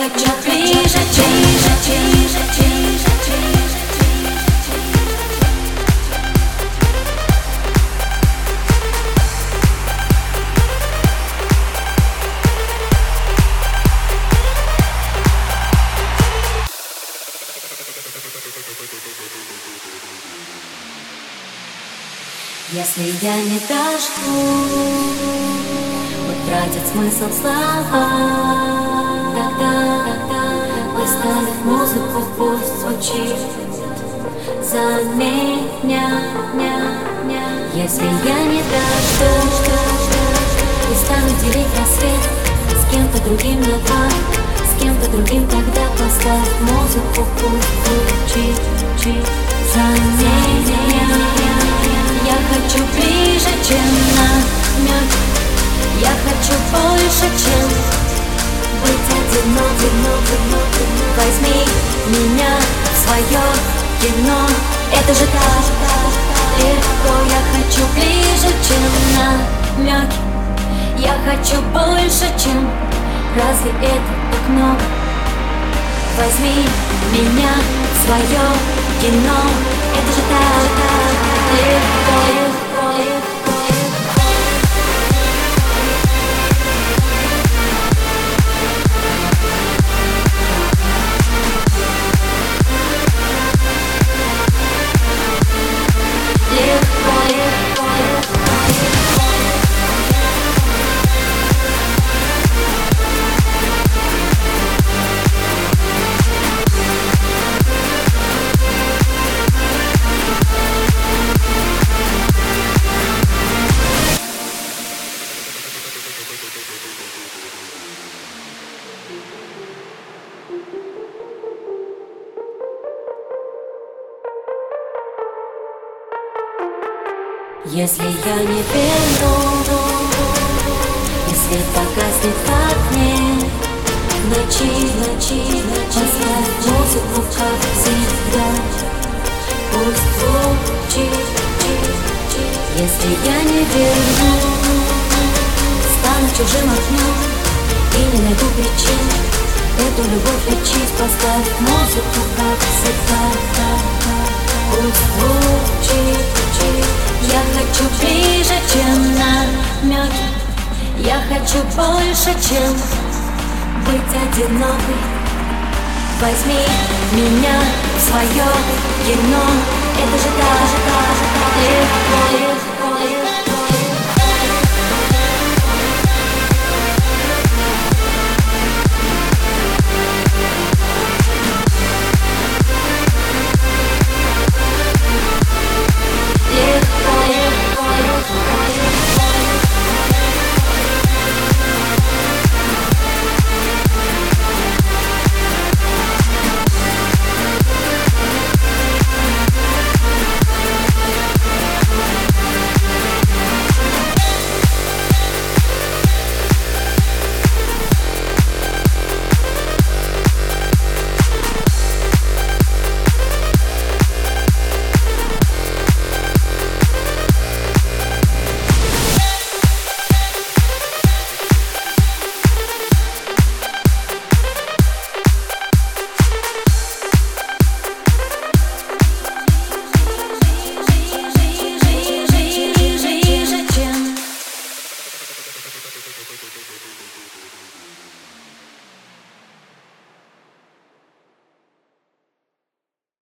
хочу ближе, ближе, ближе. Если я не дождусь, вот тратит смысл слова. Тогда, выставив музыку, пусть звучит за меня, ня, ня. Если я не дожду, и стану делить рассвет с кем-то другим на два С кем-то другим тогда поставь музыку, пусть звучит, звучит за меня Возьми меня в свое кино. Это же так легко. Я хочу ближе, чем намек Я хочу больше, чем Разве это так много? Возьми меня в свое кино. Это же так Если я не верну И свет погаснет в окне Ночи, ночи, ночи Поставь музыку, как всегда. Пусть звучит Если я не верну Стану чужим огнем И не найду причин. Эту любовь лечить Поставь музыку, как всегда. Пусть хочу больше, чем быть одинокой Возьми меня в свое кино Это же так, же так, же